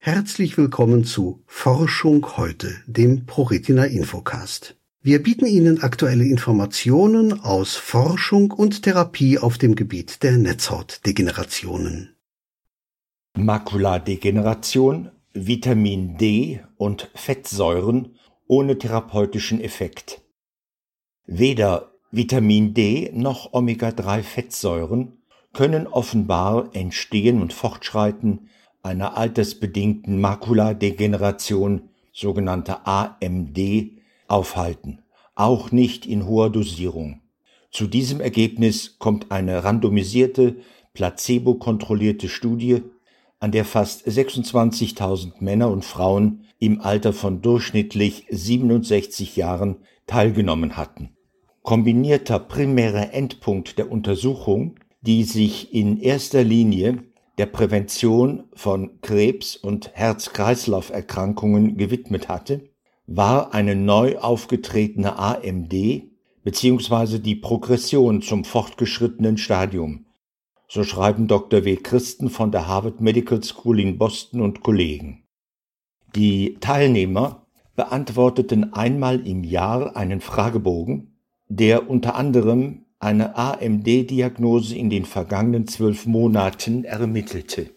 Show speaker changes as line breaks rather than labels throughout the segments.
herzlich willkommen zu Forschung heute, dem ProRetina Infocast. Wir bieten Ihnen aktuelle Informationen aus Forschung und Therapie auf dem Gebiet der Netzhautdegenerationen.
Makuladegeneration, Vitamin D und Fettsäuren ohne therapeutischen Effekt. Weder Vitamin D noch Omega-3-Fettsäuren können offenbar Entstehen und Fortschreiten einer altersbedingten Makuladegeneration, sogenannte AMD, aufhalten, auch nicht in hoher Dosierung. Zu diesem Ergebnis kommt eine randomisierte, placebo-kontrollierte Studie, an der fast 26.000 Männer und Frauen im Alter von durchschnittlich 67 Jahren teilgenommen hatten. Kombinierter primärer Endpunkt der Untersuchung, die sich in erster Linie der Prävention von Krebs und Herz-Kreislauf-Erkrankungen gewidmet hatte, war eine neu aufgetretene AMD bzw. die Progression zum fortgeschrittenen Stadium. So schreiben Dr. W. Christen von der Harvard Medical School in Boston und Kollegen. Die Teilnehmer beantworteten einmal im Jahr einen Fragebogen, der unter anderem eine AMD-Diagnose in den vergangenen zwölf Monaten ermittelte.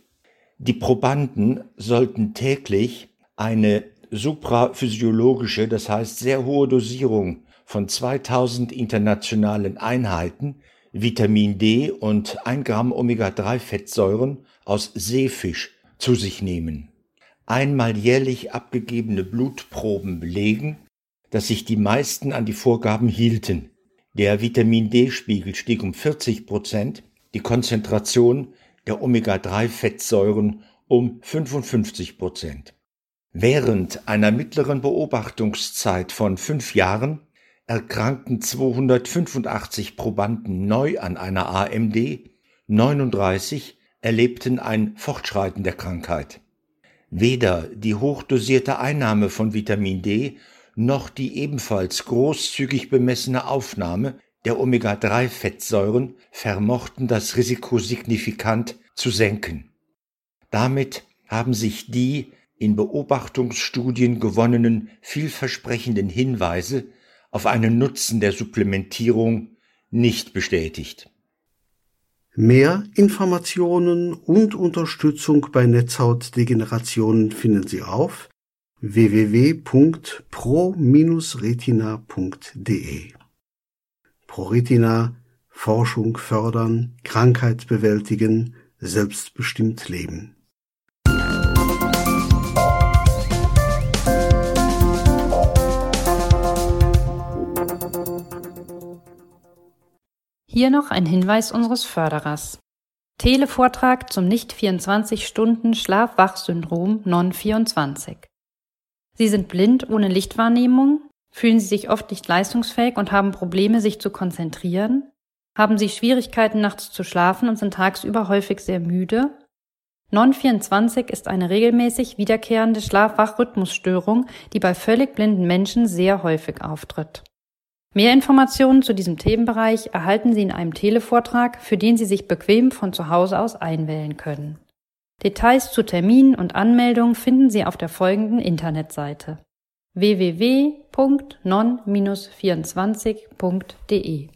Die Probanden sollten täglich eine supraphysiologische, das heißt sehr hohe Dosierung von 2000 internationalen Einheiten Vitamin D und 1 Gramm Omega-3-Fettsäuren aus Seefisch zu sich nehmen. Einmal jährlich abgegebene Blutproben belegen, dass sich die meisten an die Vorgaben hielten. Der Vitamin D-Spiegel stieg um 40 Prozent, die Konzentration der Omega-3-Fettsäuren um 55 Prozent. Während einer mittleren Beobachtungszeit von fünf Jahren erkrankten 285 Probanden neu an einer AMD, 39 erlebten ein Fortschreiten der Krankheit. Weder die hochdosierte Einnahme von Vitamin D noch die ebenfalls großzügig bemessene Aufnahme der Omega-3-Fettsäuren vermochten das Risiko signifikant zu senken. Damit haben sich die in Beobachtungsstudien gewonnenen vielversprechenden Hinweise auf einen Nutzen der Supplementierung nicht bestätigt.
Mehr Informationen und Unterstützung bei Netzhautdegenerationen finden Sie auf www.pro-retina.de. ProRetina Forschung fördern, Krankheit bewältigen, selbstbestimmt leben.
Hier noch ein Hinweis unseres Förderers. Televortrag zum nicht 24 Stunden Schlaf-Wach-Syndrom Non-24. Sie sind blind ohne Lichtwahrnehmung, fühlen sie sich oft nicht leistungsfähig und haben Probleme, sich zu konzentrieren, haben sie Schwierigkeiten nachts zu schlafen und sind tagsüber häufig sehr müde. Non-24 ist eine regelmäßig wiederkehrende Schlaf-Wach-Rhythmusstörung, die bei völlig blinden Menschen sehr häufig auftritt. Mehr Informationen zu diesem Themenbereich erhalten Sie in einem Televortrag, für den Sie sich bequem von zu Hause aus einwählen können. Details zu Terminen und Anmeldungen finden Sie auf der folgenden Internetseite www.non-24.de